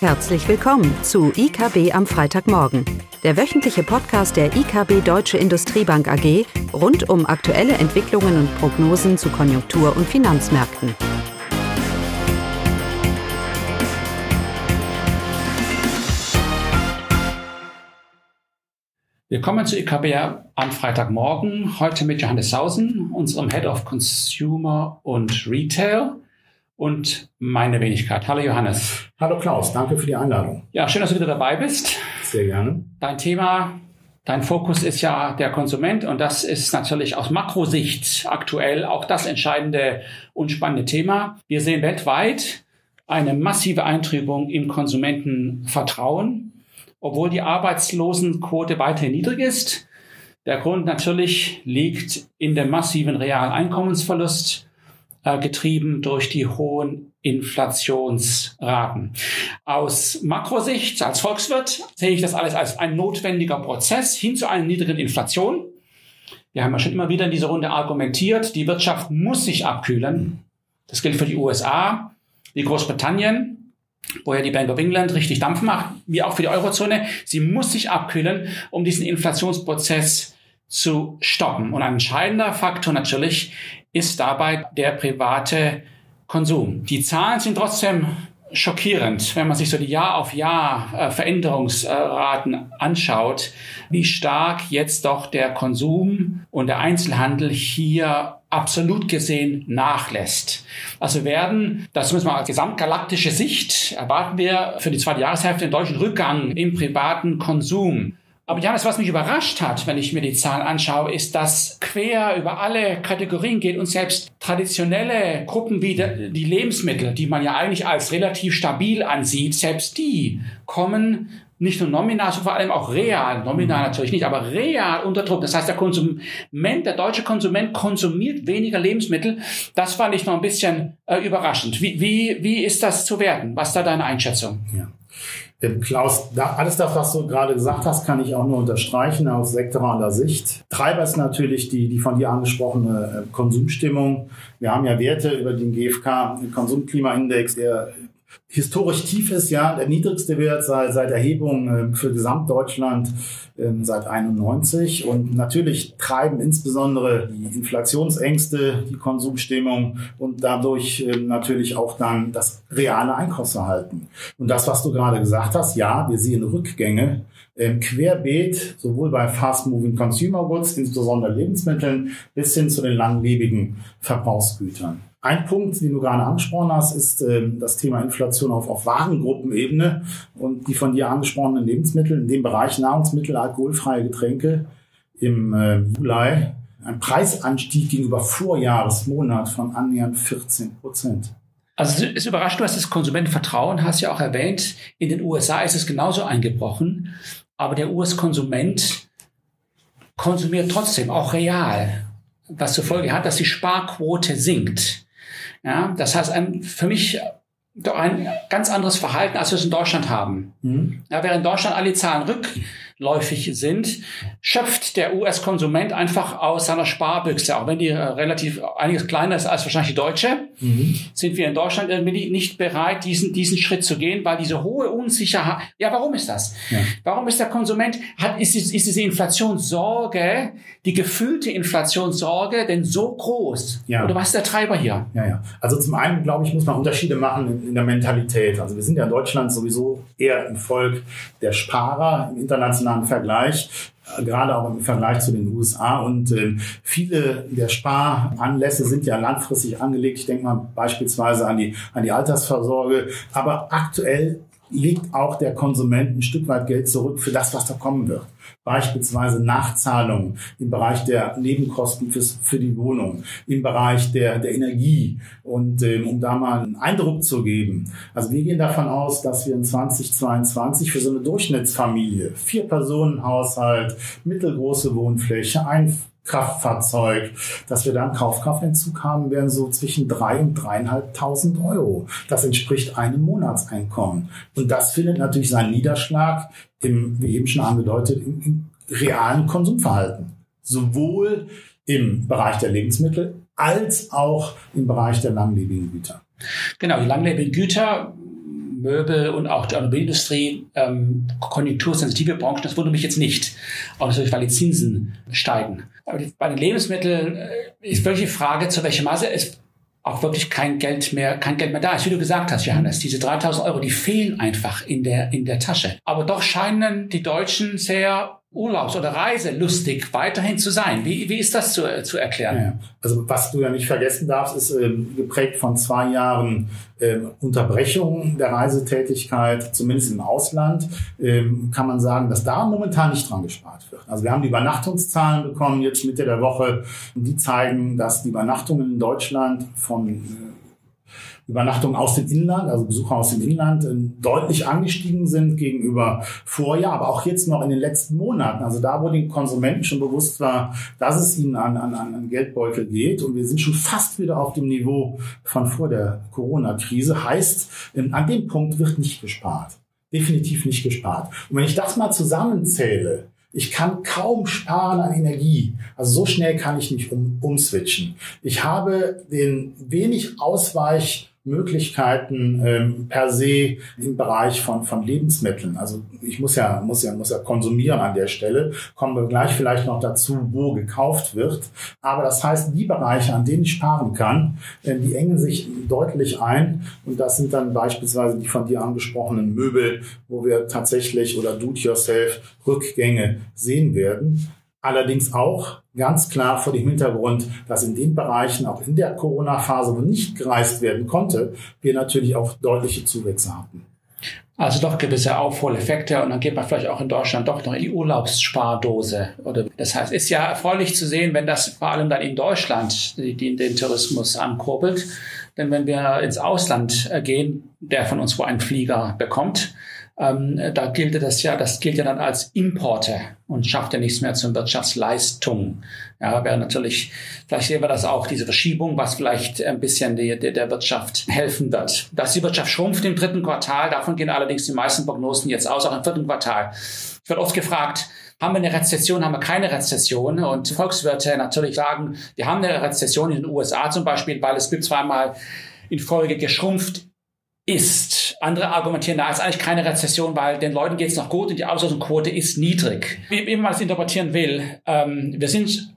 Herzlich willkommen zu IKB am Freitagmorgen, der wöchentliche Podcast der IKB Deutsche Industriebank AG rund um aktuelle Entwicklungen und Prognosen zu Konjunktur- und Finanzmärkten. Willkommen zu IKB am Freitagmorgen, heute mit Johannes Sausen, unserem Head of Consumer und Retail und meine Wenigkeit. Hallo Johannes. Hallo Klaus, danke für die Einladung. Ja, schön, dass du wieder dabei bist. Sehr gerne. Dein Thema, dein Fokus ist ja der Konsument und das ist natürlich aus Makrosicht aktuell auch das entscheidende und spannende Thema. Wir sehen weltweit eine massive Eintrübung im Konsumentenvertrauen, obwohl die Arbeitslosenquote weiterhin niedrig ist. Der Grund natürlich liegt in dem massiven realen Einkommensverlust äh, getrieben durch die hohen Inflationsraten. Aus Makrosicht als Volkswirt sehe ich das alles als ein notwendiger Prozess hin zu einer niedrigen Inflation. Wir haben ja schon immer wieder in dieser Runde argumentiert, die Wirtschaft muss sich abkühlen. Das gilt für die USA, wie Großbritannien, wo ja die Bank of England richtig Dampf macht, wie auch für die Eurozone. Sie muss sich abkühlen, um diesen Inflationsprozess zu stoppen. Und ein entscheidender Faktor natürlich ist dabei der private Konsum. Die Zahlen sind trotzdem schockierend, wenn man sich so die Jahr auf Jahr äh, Veränderungsraten anschaut, wie stark jetzt doch der Konsum und der Einzelhandel hier absolut gesehen nachlässt. Also werden, das müssen wir als gesamtgalaktische Sicht, erwarten wir für die zweite Jahreshälfte einen deutschen Rückgang im privaten Konsum. Aber Johannes, was mich überrascht hat, wenn ich mir die Zahlen anschaue, ist, dass quer über alle Kategorien geht und selbst traditionelle Gruppen wie die Lebensmittel, die man ja eigentlich als relativ stabil ansieht, selbst die kommen nicht nur nominal, sondern vor allem auch real, nominal natürlich nicht, aber real unter Druck. Das heißt, der Konsument, der deutsche Konsument konsumiert weniger Lebensmittel. Das fand ich noch ein bisschen äh, überraschend. Wie, wie, wie ist das zu werden? Was ist da deine Einschätzung? Ja. Klaus, da, alles das, was du gerade gesagt hast, kann ich auch nur unterstreichen aus sektoraler Sicht. Treiber ist natürlich die, die von dir angesprochene äh, Konsumstimmung. Wir haben ja Werte über den GfK Konsumklimaindex, der historisch tief ist, ja, der niedrigste Wert seit, seit Erhebung äh, für Gesamtdeutschland äh, seit 91 und natürlich treiben insbesondere die Inflationsängste, die Konsumstimmung und dadurch äh, natürlich auch dann das reale Einkaufsverhalten. Und das, was du gerade gesagt hast, ja, wir sehen Rückgänge ähm, querbeet, sowohl bei Fast-Moving Consumer Goods, insbesondere Lebensmitteln, bis hin zu den langlebigen Verbrauchsgütern. Ein Punkt, den du gerade angesprochen hast, ist äh, das Thema Inflation auf, auf Warengruppenebene und die von dir angesprochenen Lebensmittel in dem Bereich Nahrungsmittel, alkoholfreie Getränke im äh, Juli ein Preisanstieg gegenüber Vorjahresmonat von annähernd 14 Prozent. Also es überrascht, du hast das Konsumentenvertrauen, hast ja auch erwähnt. In den USA ist es genauso eingebrochen, aber der US-Konsument konsumiert trotzdem auch real, was zur Folge hat, dass die Sparquote sinkt. Ja, das heißt, ein, für mich doch ein ganz anderes Verhalten, als wir es in Deutschland haben. Mhm. Ja, während in Deutschland alle Zahlen rück läufig sind, schöpft der US-Konsument einfach aus seiner Sparbüchse, auch wenn die äh, relativ einiges kleiner ist als wahrscheinlich die deutsche, mhm. sind wir in Deutschland irgendwie nicht bereit, diesen, diesen Schritt zu gehen, weil diese hohe Unsicherheit, ja, warum ist das? Ja. Warum ist der Konsument, hat, ist, ist diese Inflationssorge, die gefühlte Inflationssorge denn so groß? Ja. Oder was ist der Treiber hier? Ja, ja. Also zum einen, glaube ich, muss man Unterschiede machen in, in der Mentalität. Also wir sind ja in Deutschland sowieso eher ein Volk der Sparer im internationalen internationalen Vergleich, äh, gerade auch im Vergleich zu den USA. Und äh, viele der Sparanlässe sind ja langfristig angelegt. Ich denke mal beispielsweise an die, an die Altersvorsorge. Aber aktuell legt auch der Konsument ein Stück weit Geld zurück für das, was da kommen wird. Beispielsweise Nachzahlungen im Bereich der Nebenkosten fürs, für die Wohnung, im Bereich der, der Energie. Und ähm, um da mal einen Eindruck zu geben. Also wir gehen davon aus, dass wir in 2022 für so eine Durchschnittsfamilie, vier Personen Haushalt, mittelgroße Wohnfläche, ein Kraftfahrzeug, dass wir dann Kaufkraftentzug haben werden, so zwischen drei und dreieinhalbtausend Euro. Das entspricht einem Monatseinkommen. Und das findet natürlich seinen Niederschlag im, wie eben schon angedeutet, im, im realen Konsumverhalten. Sowohl im Bereich der Lebensmittel als auch im Bereich der langlebigen Güter. Genau, die langlebigen Güter Möbel und auch die Automobilindustrie ähm, konjunktursensitive Branchen. Das wundert mich jetzt nicht. Auch natürlich, weil die Zinsen steigen. Aber die, bei den Lebensmitteln äh, ist wirklich die Frage, zu welchem Maße es auch wirklich kein Geld mehr, kein Geld mehr da ist. Wie du gesagt hast, Johannes, diese 3000 Euro, die fehlen einfach in der, in der Tasche. Aber doch scheinen die Deutschen sehr Urlaubs- oder Reiselustig weiterhin zu sein. Wie, wie ist das zu, zu erklären? Ja, also was du ja nicht vergessen darfst, ist äh, geprägt von zwei Jahren äh, Unterbrechung der Reisetätigkeit, zumindest im Ausland, äh, kann man sagen, dass da momentan nicht dran gespart wird. Also wir haben die Übernachtungszahlen bekommen jetzt Mitte der Woche, die zeigen, dass die Übernachtungen in Deutschland von äh, Übernachtungen aus dem Inland, also Besucher aus dem Inland, äh, deutlich angestiegen sind gegenüber Vorjahr, aber auch jetzt noch in den letzten Monaten. Also da, wo den Konsumenten schon bewusst war, dass es ihnen an, an, an Geldbeutel geht und wir sind schon fast wieder auf dem Niveau von vor der Corona-Krise, heißt, ähm, an dem Punkt wird nicht gespart. Definitiv nicht gespart. Und wenn ich das mal zusammenzähle, ich kann kaum sparen an Energie. Also so schnell kann ich nicht um, umswitchen. Ich habe den wenig Ausweich Möglichkeiten ähm, per se im Bereich von, von Lebensmitteln. Also ich muss ja, muss ja, muss ja konsumieren an der Stelle. Kommen wir gleich vielleicht noch dazu, wo gekauft wird. Aber das heißt, die Bereiche, an denen ich sparen kann, äh, die engen sich deutlich ein. Und das sind dann beispielsweise die von dir angesprochenen Möbel, wo wir tatsächlich oder Do-it-yourself Rückgänge sehen werden. Allerdings auch ganz klar vor dem Hintergrund, dass in den Bereichen auch in der Corona-Phase, wo nicht gereist werden konnte, wir natürlich auch deutliche Zuwächse hatten. Also doch gewisse Aufholeffekte und dann geht man vielleicht auch in Deutschland doch noch in die Urlaubsspardose. Oder das heißt, ist ja erfreulich zu sehen, wenn das vor allem dann in Deutschland die, die den Tourismus ankurbelt. Denn wenn wir ins Ausland gehen, der von uns wo einen Flieger bekommt, ähm, da gilt das ja, das gilt ja dann als Importe und schafft ja nichts mehr zur Wirtschaftsleistung. Ja, wäre natürlich, vielleicht sehen wir das auch, diese Verschiebung, was vielleicht ein bisschen die, die, der Wirtschaft helfen wird. Dass die Wirtschaft schrumpft im dritten Quartal, davon gehen allerdings die meisten Prognosen jetzt aus, auch im vierten Quartal. Ich werde oft gefragt, haben wir eine Rezession, haben wir keine Rezession? Und Volkswirte natürlich sagen, wir haben eine Rezession in den USA zum Beispiel, weil es gibt zweimal in Folge geschrumpft ist. Andere argumentieren, da ist eigentlich keine Rezession, weil den Leuten geht es noch gut und die Auslösungsquote ist niedrig. Wie, man es interpretieren will, ähm, wir sind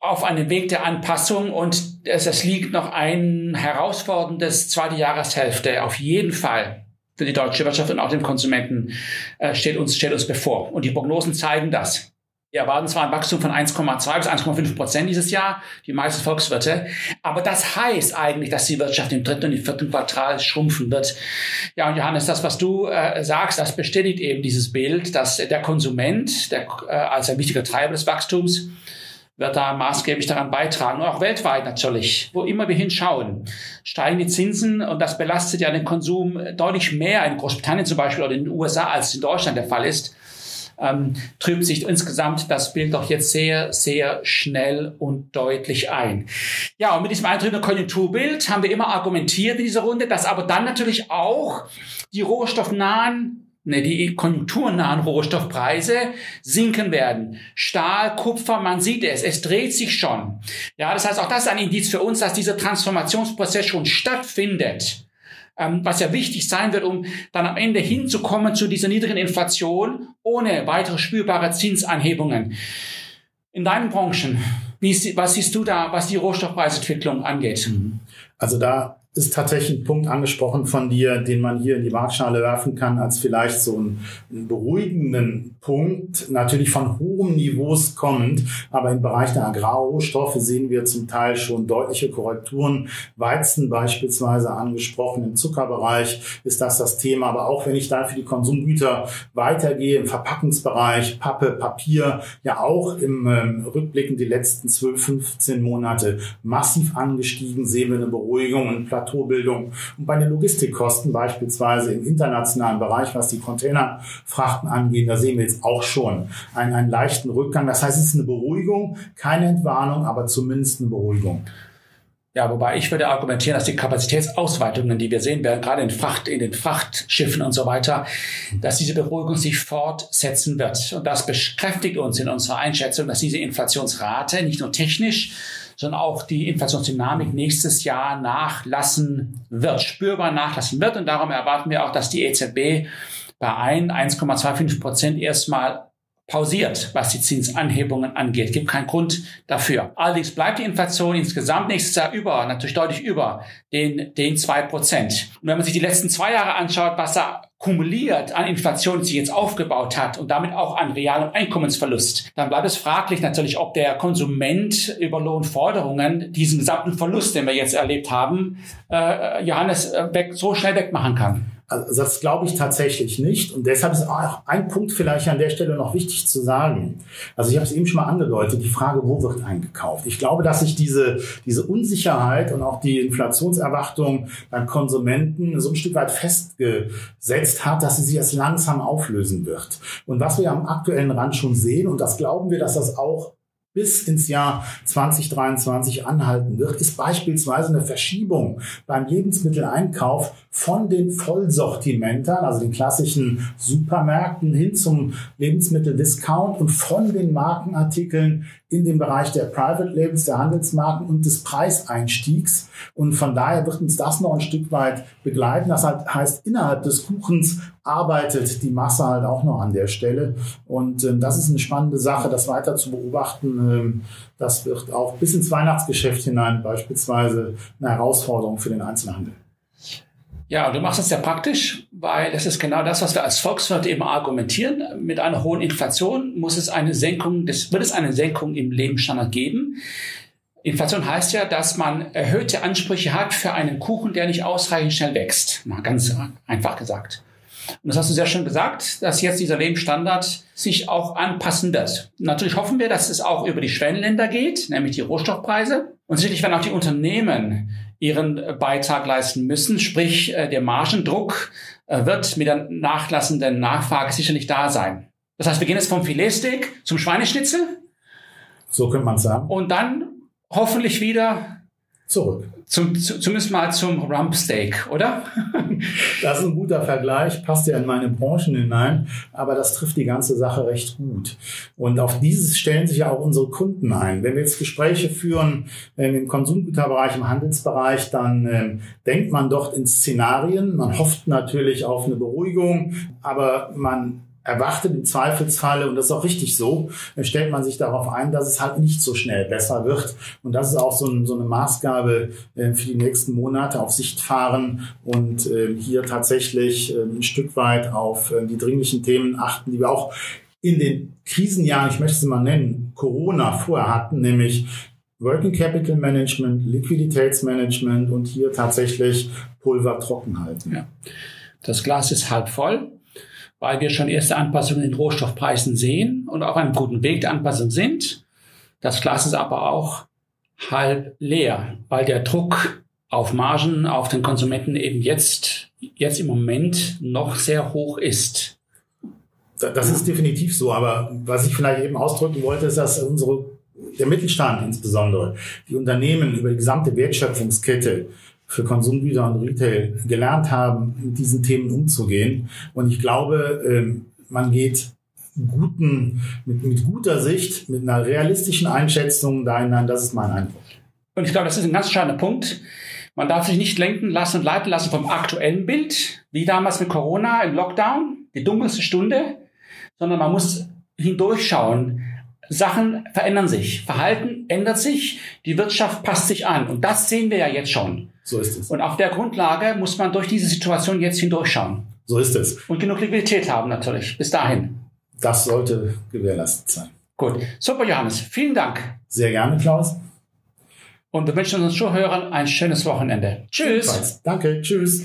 auf einem Weg der Anpassung und es, es liegt noch ein herausforderndes zweite Jahreshälfte auf jeden Fall für die deutsche Wirtschaft und auch den Konsumenten äh, steht uns steht uns bevor und die Prognosen zeigen das. Wir erwarten zwar ein Wachstum von 1,2 bis 1,5 Prozent dieses Jahr, die meisten Volkswirte, aber das heißt eigentlich, dass die Wirtschaft im dritten und im vierten Quartal schrumpfen wird. Ja, und Johannes, das, was du äh, sagst, das bestätigt eben dieses Bild, dass der Konsument, der, äh, als ein wichtiger Treiber des Wachstums, wird da maßgeblich daran beitragen. Und auch weltweit natürlich, wo immer wir hinschauen, steigen die Zinsen und das belastet ja den Konsum deutlich mehr in Großbritannien zum Beispiel oder in den USA, als in Deutschland der Fall ist ähm, trübt sich insgesamt das Bild doch jetzt sehr, sehr schnell und deutlich ein. Ja, und mit diesem eintrübenden Konjunkturbild haben wir immer argumentiert in dieser Runde, dass aber dann natürlich auch die rohstoffnahen ne, die konjunkturnahen Rohstoffpreise sinken werden. Stahl, Kupfer, man sieht es, es dreht sich schon. Ja, das heißt, auch das ist ein Indiz für uns, dass dieser Transformationsprozess schon stattfindet ähm, was ja wichtig sein wird, um dann am Ende hinzukommen zu dieser niedrigen Inflation ohne weitere spürbare Zinsanhebungen. In deinen Branchen, wie, was siehst du da, was die Rohstoffpreisentwicklung angeht? Also da ist tatsächlich ein Punkt angesprochen von dir, den man hier in die Waagschale werfen kann, als vielleicht so einen, einen beruhigenden Punkt, natürlich von hohen Niveaus kommend, aber im Bereich der Agrarrohstoffe sehen wir zum Teil schon deutliche Korrekturen. Weizen beispielsweise angesprochen, im Zuckerbereich ist das das Thema, aber auch wenn ich dann für die Konsumgüter weitergehe, im Verpackungsbereich, Pappe, Papier, ja auch im ähm, Rückblicken die letzten 12, 15 Monate massiv angestiegen, sehen wir eine Beruhigung und Plateaubildung. Und bei den Logistikkosten beispielsweise im internationalen Bereich, was die Containerfrachten angeht, da sehen wir jetzt auch schon einen, einen leichten Rückgang. Das heißt, es ist eine Beruhigung, keine Entwarnung, aber zumindest eine Beruhigung. Ja, wobei ich würde argumentieren, dass die Kapazitätsausweitungen, die wir sehen werden, gerade in Fracht, in den Frachtschiffen und so weiter, dass diese Beruhigung sich fortsetzen wird. Und das bekräftigt uns in unserer Einschätzung, dass diese Inflationsrate nicht nur technisch, sondern auch die Inflationsdynamik nächstes Jahr nachlassen wird, spürbar nachlassen wird. Und darum erwarten wir auch, dass die EZB bei 1,25 Prozent erstmal pausiert, was die Zinsanhebungen angeht. Gibt keinen Grund dafür. Allerdings bleibt die Inflation insgesamt nächstes Jahr über, natürlich deutlich über den, den zwei Prozent. Und wenn man sich die letzten zwei Jahre anschaut, was da kumuliert an Inflation sich jetzt aufgebaut hat und damit auch an realem Einkommensverlust, dann bleibt es fraglich natürlich, ob der Konsument über Lohnforderungen diesen gesamten Verlust, den wir jetzt erlebt haben, äh, Johannes, äh, weg, so schnell wegmachen kann. Also das glaube ich tatsächlich nicht. Und deshalb ist auch ein Punkt vielleicht an der Stelle noch wichtig zu sagen. Also ich habe es eben schon mal angedeutet, die Frage, wo wird eingekauft? Ich glaube, dass sich diese, diese Unsicherheit und auch die Inflationserwartung beim Konsumenten so ein Stück weit festgesetzt hat, dass sie sich jetzt langsam auflösen wird. Und was wir am aktuellen Rand schon sehen, und das glauben wir, dass das auch bis ins Jahr 2023 anhalten wird, ist beispielsweise eine Verschiebung beim Lebensmitteleinkauf von den Vollsortimentern, also den klassischen Supermärkten, hin zum Lebensmitteldiscount und von den Markenartikeln in dem Bereich der Private Labels, der Handelsmarken und des Preiseinstiegs. Und von daher wird uns das noch ein Stück weit begleiten. Das halt heißt, innerhalb des Kuchens arbeitet die Masse halt auch noch an der Stelle. Und äh, das ist eine spannende Sache, das weiter zu beobachten. Ähm, das wird auch bis ins Weihnachtsgeschäft hinein beispielsweise eine Herausforderung für den Einzelhandel. Ja, du machst es sehr praktisch, weil das ist genau das, was wir als Volkswirt eben argumentieren. Mit einer hohen Inflation muss es eine Senkung des, wird es eine Senkung im Lebensstandard geben. Inflation heißt ja, dass man erhöhte Ansprüche hat für einen Kuchen, der nicht ausreichend schnell wächst. Mal ganz einfach gesagt. Und das hast du sehr schön gesagt, dass jetzt dieser Lebensstandard sich auch anpassen wird. Natürlich hoffen wir, dass es auch über die Schwellenländer geht, nämlich die Rohstoffpreise. Und sicherlich werden auch die Unternehmen ihren Beitrag leisten müssen. Sprich, äh, der Margendruck äh, wird mit der nachlassenden Nachfrage sicherlich da sein. Das heißt, wir gehen jetzt vom Filetsteak zum Schweineschnitzel. So könnte man sagen. Und dann hoffentlich wieder zurück. Zum, zumindest mal zum Rumpsteak, oder? Das ist ein guter Vergleich, passt ja in meine Branchen hinein, aber das trifft die ganze Sache recht gut. Und auf dieses stellen sich ja auch unsere Kunden ein. Wenn wir jetzt Gespräche führen äh, im Konsumgüterbereich, im Handelsbereich, dann äh, denkt man dort in Szenarien. Man hofft natürlich auf eine Beruhigung, aber man erwartet im Zweifelsfalle, und das ist auch richtig so, stellt man sich darauf ein, dass es halt nicht so schnell besser wird. Und das ist auch so, ein, so eine Maßgabe äh, für die nächsten Monate auf Sicht fahren und äh, hier tatsächlich äh, ein Stück weit auf äh, die dringlichen Themen achten, die wir auch in den Krisenjahren, ich möchte sie mal nennen, Corona vorher hatten, nämlich Working Capital Management, Liquiditätsmanagement und hier tatsächlich Pulver trocken halten. Ja. Das Glas ist halb voll weil wir schon erste Anpassungen in Rohstoffpreisen sehen und auf einem guten Weg der Anpassung sind. Das Glas ist aber auch halb leer, weil der Druck auf Margen auf den Konsumenten eben jetzt, jetzt im Moment noch sehr hoch ist. Das ist definitiv so, aber was ich vielleicht eben ausdrücken wollte, ist, dass unsere, der Mittelstand insbesondere, die Unternehmen über die gesamte Wertschöpfungskette für Konsumgüter und Retail gelernt haben, mit diesen Themen umzugehen. Und ich glaube, ähm, man geht guten, mit, mit guter Sicht, mit einer realistischen Einschätzung da hinein. Das ist mein Eindruck. Und ich glaube, das ist ein ganz entscheidender Punkt. Man darf sich nicht lenken lassen und leiten lassen vom aktuellen Bild, wie damals mit Corona im Lockdown, die dunkelste Stunde, sondern man muss hindurchschauen, Sachen verändern sich, Verhalten ändert sich, die Wirtschaft passt sich an. Und das sehen wir ja jetzt schon. So ist es. Und auf der Grundlage muss man durch diese Situation jetzt hindurchschauen. So ist es. Und genug Liquidität haben natürlich. Bis dahin. Das sollte gewährleistet sein. Gut. Super, Johannes. Vielen Dank. Sehr gerne, Klaus. Und wir wünschen unseren Zuhörern ein schönes Wochenende. Tschüss. Danke. Tschüss.